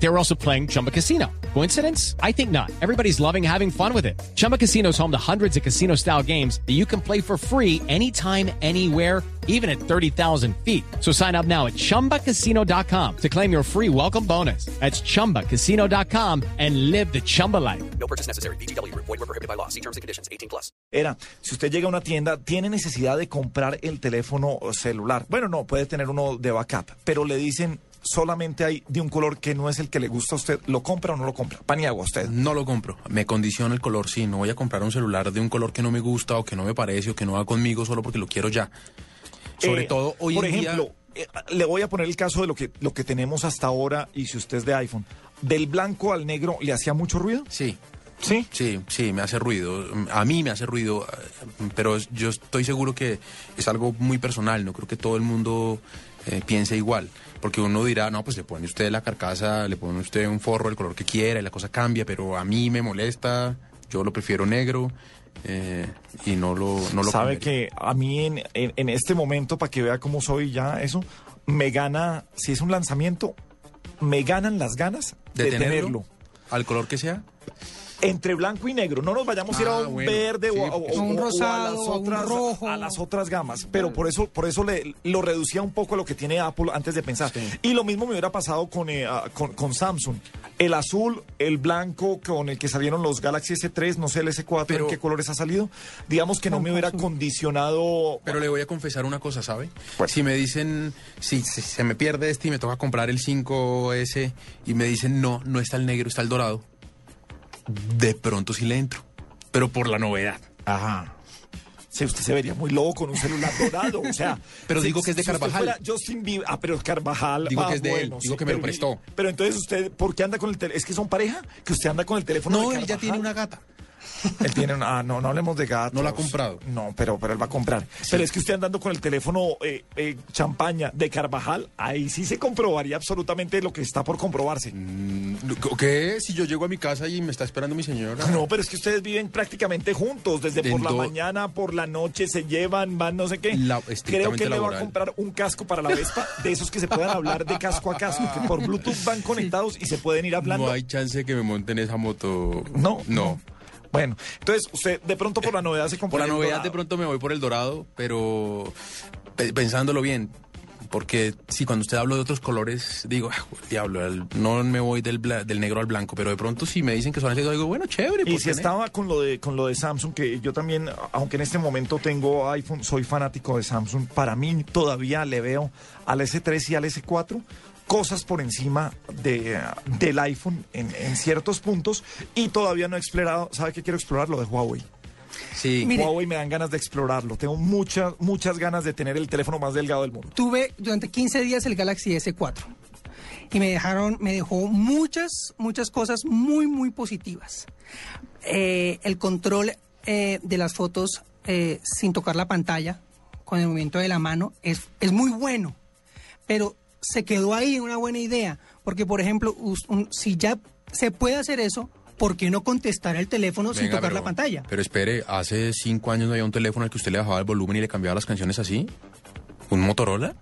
They were also playing Chumba Casino. Coincidence? I think not. Everybody's loving having fun with it. Chumba Casino is home to hundreds of casino style games that you can play for free anytime, anywhere, even at 30,000 feet. So sign up now at chumbacasino.com to claim your free welcome bonus. That's chumbacasino.com and live the Chumba life. No purchase necessary. BGW. Void were prohibited by law. See terms and conditions. 18 plus. Era, si usted llega a una tienda, tiene necesidad de comprar el teléfono celular. Bueno, no, puede tener uno de backup, pero le dicen solamente hay de un color que no es el que le gusta a usted. ¿Lo compra o no lo compra? Paniagua, usted. No lo compro. Me condiciona el color, sí. No voy a comprar un celular de un color que no me gusta o que no me parece o que no va conmigo solo porque lo quiero ya. Sobre Eh, todo hoy Por en ejemplo, eh, le voy a poner el caso de lo que, lo que tenemos hasta ahora y si usted es de iPhone. ¿Del blanco al negro le hacía mucho ruido? Sí, Sí. sí, sí, me hace ruido. A mí me hace ruido, pero yo estoy seguro que es algo muy personal. No creo que todo el mundo eh, piense igual. Porque uno dirá, no, pues le pone usted la carcasa, le pone usted un forro, el color que quiera y la cosa cambia, pero a mí me molesta, yo lo prefiero negro eh, y no lo, no lo Sabe cambiaría. que a mí en, en- en este momento, para que vea cómo soy ya eso, me gana, si es un lanzamiento, me ganan las ganas de, ¿De tenerlo. tenerlo? Al color que sea. Entre blanco y negro, no nos vayamos a ir a Ah, un bueno, verde sí, o, o- porque- o- A un o rosado, a las un otras rojo. a las otras gamas, pero por eso por eso le, lo reducía un poco a lo que tiene Apple antes de pensar. Y lo mismo me hubiera pasado con, eh, ah, con con Samsung, el azul, el blanco con el que salieron los Galaxy S3, no sé el S4 Pero- en qué colores ha salido, digamos que no me hubiera condicionado Pero le voy a confesar una cosa, ¿sabe? Bueno. Si me dicen, si, si se me pierde este y me toca comprar el 5S y me dicen, no, no está el negro, está el dorado, de pronto sí le entro. Pero por la novedad. Ajá. Sí, usted se vería muy loco con un celular dorado, o sea. Pero si- digo que es de si Carvajal. fuera Justin Bieber, ah, pero Carvajal. Digo ah, que es de él, bueno, digo sí, que me lo prestó. Pero entonces usted, ¿por qué anda con el teléfono? ¿Es que son pareja? ¿Que usted anda con el teléfono No, de él ya tiene una gata. Él tiene una. Ah, no, no hablemos de gatos. No la ha comprado. No, pero, pero él va a comprar. Pero es que usted andando con el teléfono eh, eh, champaña de Carvajal, ahí sí se comprobaría absolutamente lo que está por comprobarse. Mm, ¿Qué? Si yo llego a mi casa y me está esperando mi señora. No, pero es que ustedes viven prácticamente juntos, desde De por la do- mañana, por la noche, se llevan, van no sé qué. La- Creo que le va a comprar un casco para la Vespa, de esos que se puedan hablar de casco a casco, que por Bluetooth van conectados y se pueden ir hablando. No hay chance que me monten esa moto. No, No. Bueno, entonces usted de pronto por la novedad se Por compra la el novedad de pronto me voy por el dorado, pero pe- pensándolo bien, porque si cuando usted habla de otros colores, digo, ah, diablo, no me voy del, bla- del negro al blanco, pero de pronto si me dicen que son así, digo, bueno, chévere. Y ¿por si estaba con lo de con lo de Samsung, que yo también, aunque en este momento tengo iPhone, soy fanático de Samsung, para mí todavía le veo al S3 y al S4 cosas por encima de, del iPhone en, en ciertos puntos y todavía no he explorado, ¿sabe qué quiero explorar? Lo de Huawei. Sí. Mire. Huawei me dan ganas de explorarlo, tengo muchas, muchas ganas de tener el teléfono más delgado del mundo. Tuve durante 15 días el Galaxy S4 y me dejaron, me dejó muchas, muchas cosas muy, muy positivas. Eh, el control eh, de las fotos eh, sin tocar la pantalla, con el movimiento de la mano, es, es muy bueno, pero se quedó ahí una buena idea, porque por ejemplo, un- si ya se puede hacer eso, ¿por qué no contestar el teléfono sin tocar pero- la pantalla? Pero espere, hace cinco años no había un teléfono al que usted le bajaba el volumen y le cambiaba las canciones así. ¿Un Motorola?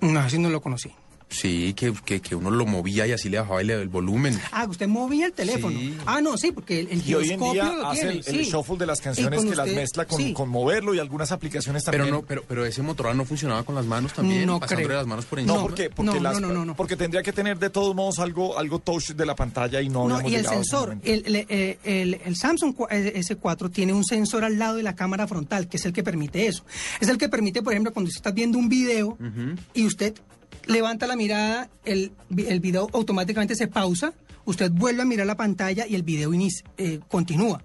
No, así no lo conocí. Sí, que, que, que uno lo movía y así le bajaba el, el volumen. Ah, usted movía el teléfono. Sí. Ah, no, sí, porque el, el Y hoy en giroscopio día lo hace tiene, el, shuffle de las canciones que las usted- mezcla con, sí. con moverlo y algunas aplicaciones también. Pero no, pero, pero ese Motorola no funcionaba con las manos también, No pasándole creo. las manos por No, encima. porque, porque, No, las- no, no, no, no. porque tendría que tener de todos modos algo, algo touch de la pantalla y no, No, y el sensor, momento. el, el- el- el- el Samsung eh, S4 tiene un sensor al lado de la cámara frontal, que es el que permite eso. Es el que permite, por ejemplo, cuando usted está viendo un video y usted levanta la mirada, el, el video automáticamente se pausa, usted vuelve a mirar la pantalla y el video inicia- eh, continúa.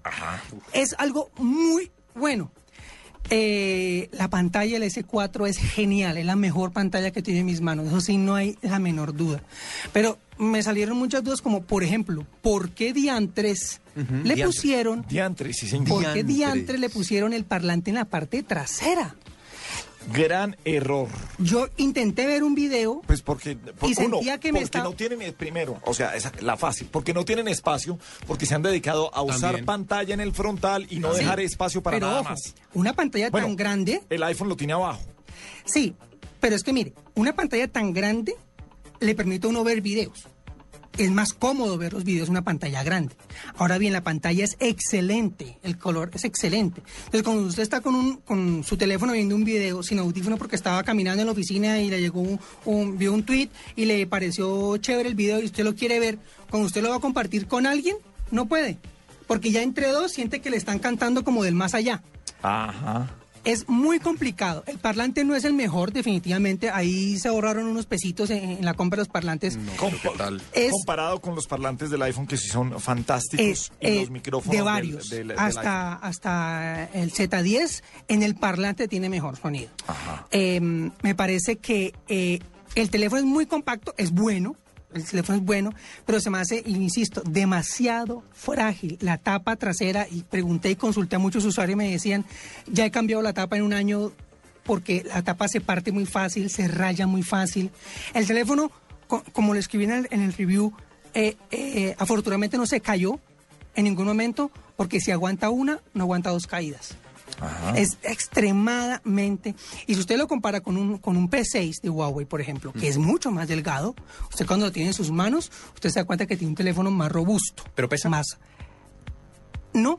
Es algo muy bueno. Eh, la pantalla del S4 es genial, es la mejor pantalla que tiene en mis manos, eso sí, no hay la menor duda. Pero me salieron muchas dudas como, por ejemplo, ¿por qué diantres le diantres. pusieron Diantre, sí, señor. ¿Por qué Diantres. diantres le pusieron el parlante en la parte trasera? Gran error. Yo intenté ver un video Pues porque, por- Y uno, sentía que me porque estaba- no tienen eh, primero, o sea, esa, la fácil, porque no tienen espacio, porque se han dedicado a usar También. pantalla en el frontal y no Sí, dejar espacio para pero nada ojo, más. Una pantalla Bueno, tan grande, El iPhone lo tiene abajo. sí, pero es que mire, una pantalla tan grande le permite a uno ver videos. Es más cómodo ver los videos en una pantalla grande. Ahora bien, la pantalla es excelente, el color es excelente. Entonces, cuando usted está con, un, con su teléfono viendo un video sin audífono porque estaba caminando en la oficina y le llegó un, un- vio un tweet y le pareció chévere el video y usted lo quiere ver, cuando usted lo va a compartir con alguien, no puede. Porque ya entre dos siente que le están cantando como del más allá. Ajá. Es muy complicado. El parlante no es el mejor, definitivamente. Ahí se ahorraron unos pesitos en, en la compra de los parlantes. ¿Qué tal? Es, Comparado con los parlantes del iPhone que sí son fantásticos es, y eh, los micrófonos de varios. del- del hasta, hasta el Z10 en el parlante tiene mejor sonido. Ajá. Eh, me parece que eh, el teléfono es muy compacto, es bueno. El teléfono es bueno, pero se me hace, insisto, demasiado frágil. La tapa trasera, y pregunté y consulté a muchos usuarios y me decían, ya he cambiado la tapa en un año porque la tapa se parte muy fácil, se raya muy fácil. El teléfono, co- como lo escribí en el, en el review, eh, eh, afortunadamente no se cayó en ningún momento porque si aguanta una, no aguanta dos caídas. Ajá. Es extremadamente. Y si usted lo compara con un, con un P6 de Huawei, por ejemplo, que es mucho más delgado, usted cuando lo tiene en sus manos, usted se da cuenta que tiene un teléfono más robusto. ¿Pero pesa? Más. No.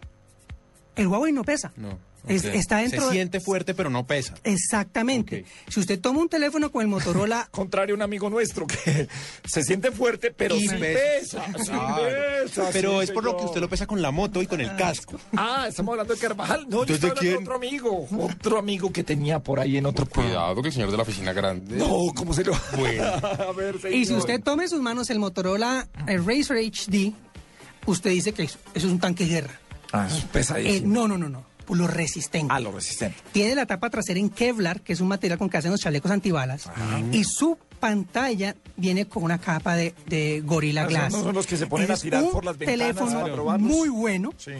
El Huawei no pesa. No. Es- está dentro Se siente fuerte, pero no pesa. Exactamente. Si usted toma un teléfono con el Motorola Contrario a un amigo nuestro que se siente fuerte, pero sí pesa. pesa. sí pesa, Pero sí, es por lo que señor. usted lo pesa con la moto y con el casco. Ah, estamos hablando de Carvajal. No, yo Entonces, estoy ¿de hablando de otro amigo. Otro amigo que tenía por ahí en otro Cuidado que el señor de la oficina grande. No, ¿cómo se lo Bueno. A ver, Y si señor. usted toma en sus manos el Motorola el Razer HD, usted dice que eso eso es un tanque de guerra. Ah, es Eh, pesadísimo. no, no, no, no. Lo resistente. Ah, lo resistente. Tiene la tapa trasera en Kevlar, que es un material con que hacen los chalecos antibalas. Y su pantalla viene con una capa de, de Gorilla Ah, son- Glass. no son los que se ponen a Es tirar un por las ventanas teléfono muy bueno. Sí.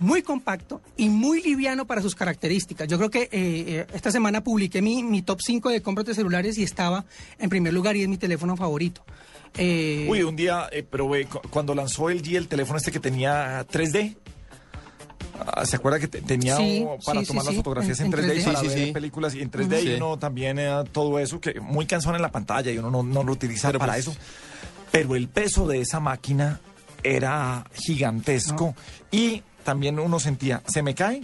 Muy compacto y muy liviano para sus características. Yo creo que eh, eh, esta semana publiqué mi, mi top 5 de compras de celulares y estaba en primer lugar y es mi teléfono favorito. Eh, Uy, un día eh, probé cu- cuando lanzó el G el teléfono este que tenía 3D. Ah, ¿Se acuerda que te- tenía Sí, para sí, tomar sí, las sí, fotografías en, en- en 3D, y 3D? para ver sí. películas y en 3D y uno también eh, todo eso que muy cansón en la pantalla y uno no, no lo utiliza para pues- eso. Pero el peso de esa máquina era gigantesco y también uno sentía, se me cae,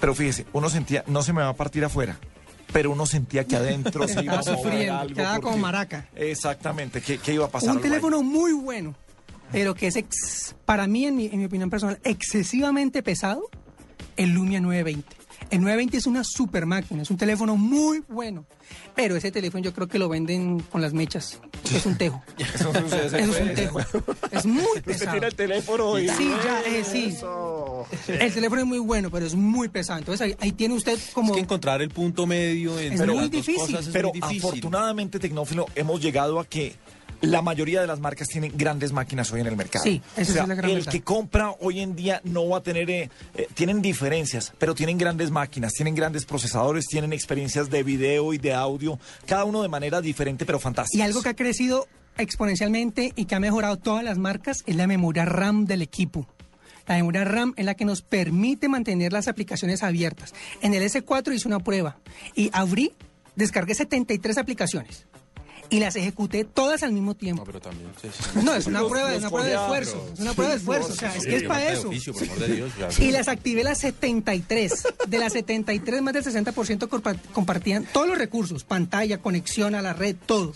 pero fíjese, uno sentía, no se me va a partir afuera. Pero uno sentía que adentro se iba a mover sufriendo, algo quedaba como porque- maraca. Exactamente, ¿qué, qué iba a pasar? un ahí. teléfono muy bueno, pero que es, ex- para mí, en mi, en mi opinión personal, excesivamente pesado, el Lumia 920. El 920 es una super máquina, es un teléfono muy bueno, pero ese teléfono yo creo que lo venden con las mechas. Es un tejo. Eso sucede, Eso es un tejo. Es muy pesado. tira el teléfono y... Sí, ya, eh, sí. El teléfono es muy bueno, pero es muy pesado. Entonces ahí, ahí tiene usted como... Es que encontrar el punto medio entre muy las dos difícil. cosas es Pero muy difícil. afortunadamente, Tecnófilo, hemos llegado a que la mayoría de las marcas tienen grandes máquinas hoy en el mercado. Sí, esa O sea, es la gran El que compra hoy en día no va a tener... eh, eh, tienen diferencias, pero tienen grandes máquinas, tienen grandes procesadores, tienen experiencias de video y de audio, cada uno de manera diferente, pero fantástica. Y algo que ha crecido exponencialmente y que ha mejorado todas las marcas es la memoria RAM del equipo. La memoria RAM es la que nos permite mantener las aplicaciones abiertas. En el S4 hice una prueba y abrí, descargué 73 aplicaciones y las ejecuté todas al mismo No, tiempo. pero también. sí, sí. No, es una Los- prueba, es los una prueba de esfuerzo. Es una prueba de esfuerzo. O sea, es que es para eso. oficio, por amor de Dios. Y las activé las 73. De las 73, más del 60% compa- compartían todos los recursos, pantalla, conexión a la red, todo.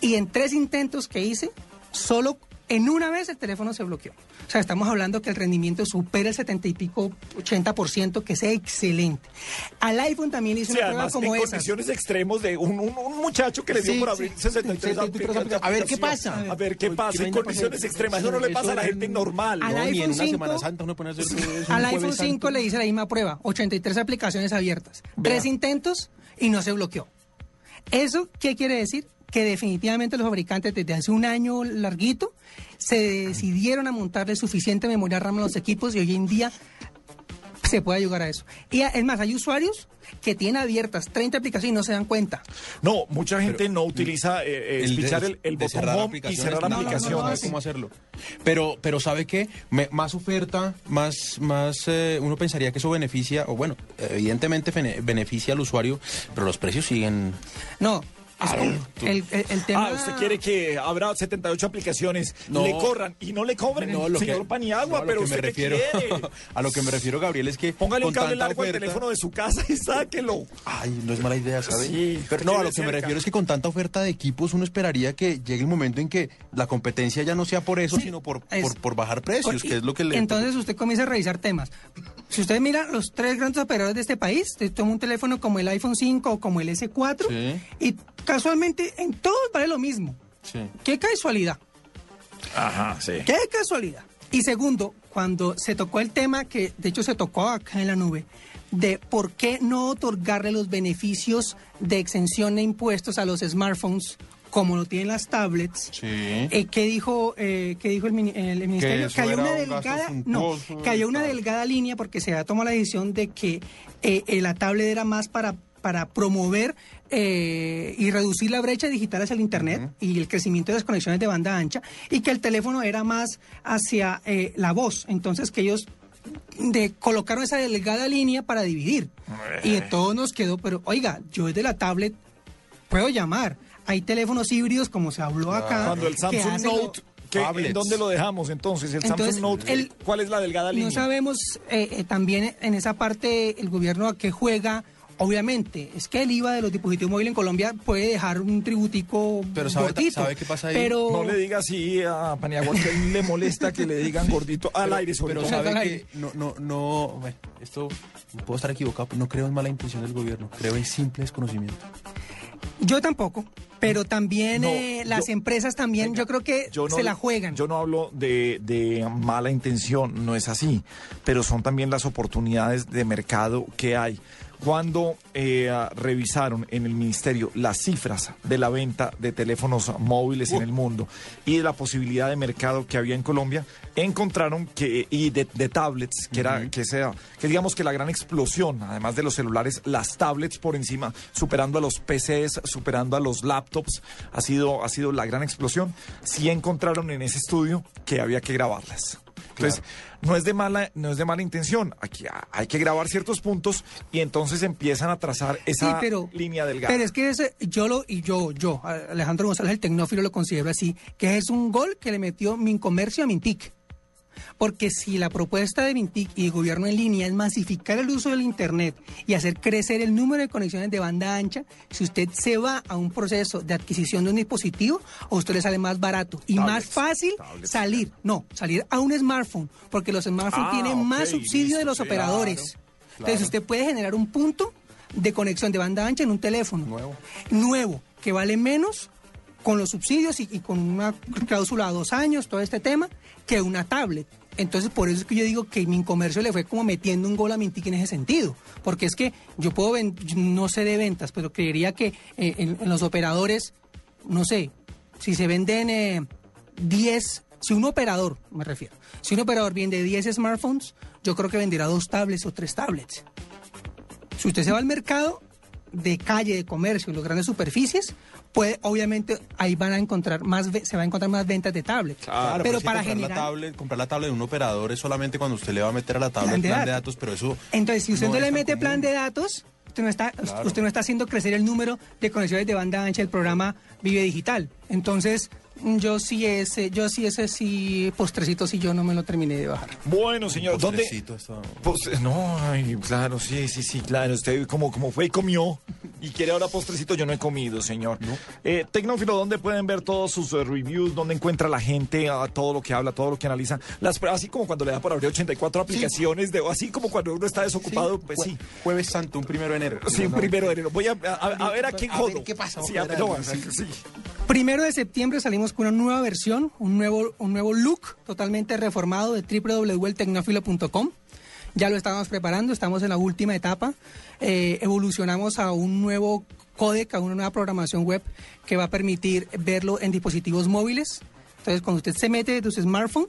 Y en tres intentos que hice, solo en una vez el teléfono se bloqueó. O sea, estamos hablando que el rendimiento supera el 70 y pico, 80%, que es excelente. Al iPhone también hice Sí, una prueba además, como en esas. condiciones extremos de un, un- un muchacho que le dio Sí, por sí. abrir 63 aplicaciones. A ver, ¿qué pasa? A ver, ¿qué pasa? ¿qué En condiciones extremas. Eso no le pasa a la gente normal. Al ¿no? No, ni en iPhone una 5, Semana Santa uno pone a hacer eso un Al iPhone 5 santo. le hice la misma prueba, 83 aplicaciones abiertas, Vea. tres intentos y no se bloqueó. ¿Eso qué quiere decir? Que definitivamente los fabricantes desde hace un año larguito se decidieron a montarle suficiente memoria RAM a los equipos y hoy en día se puede ayudar a eso. Y es más, hay usuarios que tienen abiertas 30 aplicaciones y no se dan cuenta. No, mucha gente no utiliza eh, eh, El de- el, botón cerrar home y aplicaciones, cerrar no, no, no, aplicaciones. no sabe cómo hacerlo. Pero, pero ¿sabe qué? Me- más oferta, más, más eh, uno pensaría que eso beneficia, o bueno, evidentemente bene- beneficia al usuario, pero los precios siguen... No, el, el- el tema... Ah, usted quiere que habrá 78 aplicaciones, No. le corran y no le cobren, No, lo señor que- Paniagua, no, a lo pero que me usted qué refiero, quiere. a lo que me refiero, Gabriel, es que Póngale un cable largo al teléfono de su casa y sáquelo. Ay, no es mala idea, ¿sabes? Sí, pero no, a lo que me refiero es que con tanta oferta de equipos uno esperaría que llegue el momento en que la competencia ya no sea por eso, sino por, es- por, por bajar precios, Por- que es lo que le... Entonces usted comienza a revisar temas. Si usted mira los tres grandes operadores de este país, usted toma un teléfono como el iPhone 5 o como el S4 Sí. y casualmente en todos vale lo mismo. Sí. Qué casualidad, Ajá, sí. qué casualidad. Y segundo, cuando se tocó el tema que de hecho se tocó acá en la nube, de por qué no otorgarle los beneficios de exención de impuestos a los smartphones como lo tienen las tablets. Sí. Eh, ¿qué, dijo, eh, ¿Qué dijo el, el ministerio? Que hay era una un no, que delgada línea porque se ha tomado la decisión de que eh, eh, la tablet era más para para promover eh, y reducir la brecha digital hacia el Internet y el crecimiento de las conexiones de banda ancha y que el teléfono era más hacia eh, la voz. Entonces que ellos de, colocaron esa delgada línea para dividir. Y de todo nos quedó, pero oiga, yo desde la tablet puedo llamar. Hay teléfonos híbridos, como se habló acá. Cuando el Samsung lo- Note, ¿qué- ¿en dónde lo dejamos entonces? El Entonces, Samsung Note, el- ¿cuál es la delgada línea? No sabemos eh, eh, también en esa parte el gobierno a qué juega. Obviamente, es que el IVA de los dispositivos móviles en Colombia puede dejar un tributico Pero ¿sabe- gordito. sabe qué pasa ahí? Pero No le diga así a Paniagua que a él le molesta que le digan gordito al aire sobre Pero todo. sabe que aire. no, no, no, bueno, esto puedo estar equivocado, pero no creo en mala intención del gobierno, creo en simple desconocimiento. yo tampoco. Pero también No, eh, las yo- empresas también, Venga, yo creo que yo no- se la juegan. Yo no hablo de, de mala intención, no es así, pero son también las oportunidades de mercado que hay. Cuando eh, revisaron en el ministerio las cifras de la venta de teléfonos móviles en el mundo y de la posibilidad de mercado que había en Colombia, encontraron que y de, de tablets, que era que sea que digamos que la gran explosión, además de los celulares, las tablets por encima, superando a los PCs, superando a los laptops, ha sido ha sido la gran explosión. Sí encontraron en ese estudio que había que grabarlas. Entonces, no es de mala, no es de mala intención. Aquí hay que grabar ciertos puntos y entonces empiezan a trazar esa Sí, pero, línea delgada. Pero es que ese, yo lo, y yo, yo, Alejandro González, el tecnófilo, lo considero así, que es un gol que le metió Mincomercio a Mintic. Porque si la propuesta de Mintic y el gobierno en línea es masificar el uso del Internet y hacer crecer el número de conexiones de banda ancha, si usted se va a un proceso de adquisición de un dispositivo, a usted le sale más barato y Tablets, más fácil tablets. salir, no, salir a un smartphone, porque los smartphones Ah, tienen más subsidio de los operadores. Entonces usted puede generar un punto de conexión de banda ancha en un teléfono Nuevo. nuevo, que vale menos con los subsidios y, y con una cláusula a dos años, todo este tema, que una tablet. Entonces, por eso es que yo digo que mi comercio le fue como metiendo un gol a Mintic en ese sentido. Porque es que yo puedo, no sé de ventas, pero creería que eh, en, los operadores, no sé, si se venden eh, 10, si un operador, me refiero, si un operador vende 10 smartphones, yo creo que venderá dos tablets o tres tablets. Si usted se va al mercado de calle, de comercio, en las grandes superficies, pues obviamente ahí van a encontrar más, se va a encontrar más ventas de tablets. Claro, pero para comprar generar... la tablet, comprar la tablet de un operador es solamente cuando usted le va a meter a la tablet Plan plan de de, datos. datos, pero eso Entonces, si usted no, le mete plan de datos, usted no está, Claro. usted no está haciendo crecer el número de conexiones de banda ancha del programa Vive Digital. Entonces, yo sí ese, yo sí ese sí postrecito sí yo no me lo terminé de bajar. Bueno, señor, ¿dónde? Postrecito, esto- Pues, no, ay, claro, sí, sí, sí, claro. Usted como, como fue y comió y quiere ahora postrecito, yo no he comido, señor. Eh, Tecnófilo, ¿dónde pueden ver todos sus eh, reviews? ¿Dónde encuentra la gente ah, todo lo que habla, todo lo que analiza? Las, así como cuando le da por abrir 84 aplicaciones, de, así como cuando uno está desocupado, pues Jue- sí. Jueves Santo, un primero de enero. Sí, un primero de enero. Voy a, a- a ver a quién A ver jodo. qué pasa, Sí, a no, sí. sí. Primero de septiembre salimos con una nueva versión, un nuevo, un nuevo look totalmente reformado de www.eltecnófilo.com. Ya lo estábamos preparando, estamos en la última etapa. Eh, evolucionamos a un nuevo códec, a una nueva programación web que va a permitir verlo en dispositivos móviles. Entonces, cuando usted se mete desde su smartphone,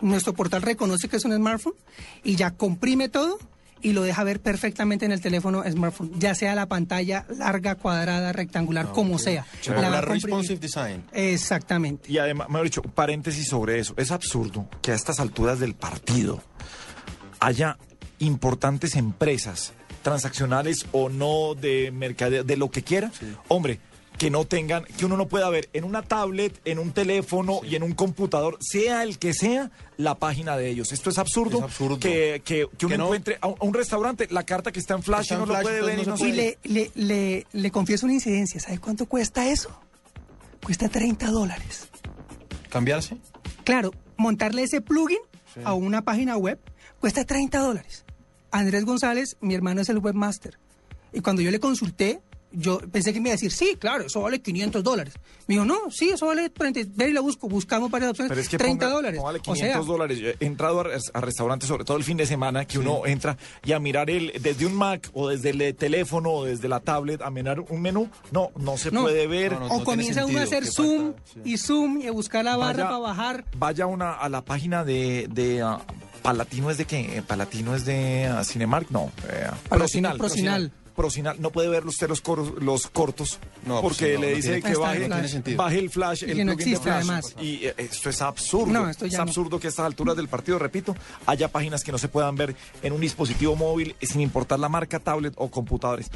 nuestro portal reconoce que es un smartphone y ya comprime todo y lo deja ver perfectamente en el teléfono smartphone, ya sea la pantalla larga, cuadrada, rectangular, como sea. La La responsive design. Exactamente. Y además, mejor dicho, paréntesis sobre eso. Es absurdo que a estas alturas del partido haya importantes empresas transaccionales o no de mercadeo, de lo que quiera. Hombre, que no tengan, que uno no pueda ver en una tablet, en un teléfono y en un computador, sea el que sea, la página de ellos. Esto es absurdo, Es absurdo. Que, que, que uno Que no- encuentre a un, a un restaurante la carta que está en flash Está y no lo puede ver no Y le, le, le, le confieso una incidencia. ¿Sabe cuánto cuesta eso? Cuesta 30 dólares. ¿Cambiarse? Claro, montarle ese plugin a una página web cuesta 30 dólares. Andrés González, mi hermano, es el webmaster. Y cuando yo le consulté, yo pensé que me iba a decir, sí, claro, eso vale 500 dólares. Me dijo, no, sí, eso vale 30. Ver y la busco, buscamos varias opciones, Pero es que 30 ponga- dólares. o 500 sea, dólares. Yo He entrado a, res- a restaurantes, sobre todo el fin de semana, que uno entra y a mirar el desde un Mac o desde el teléfono o desde la tablet a mirar un menú. No, no se No. puede ver. No, no, o comienza uno a hacer zoom falta, sí. y zoom y a buscar la barra Vaya- para bajar. Vaya una, a la página de, de ah, Palatino es de qué? Eh, Palatino es de ah, Cinemark, no. eh, Palatino, Procinal. Procinal. No puede ver usted los, coros- los cortos No, porque pues no, le no dice tiene- que baje, baje el flash, Y el plugin de flash. además. Y eh, esto es absurdo. No, esto ya es no. absurdo que a estas alturas del partido, repito, haya páginas que no se puedan ver en un dispositivo móvil sin importar la marca, tablet o computadores.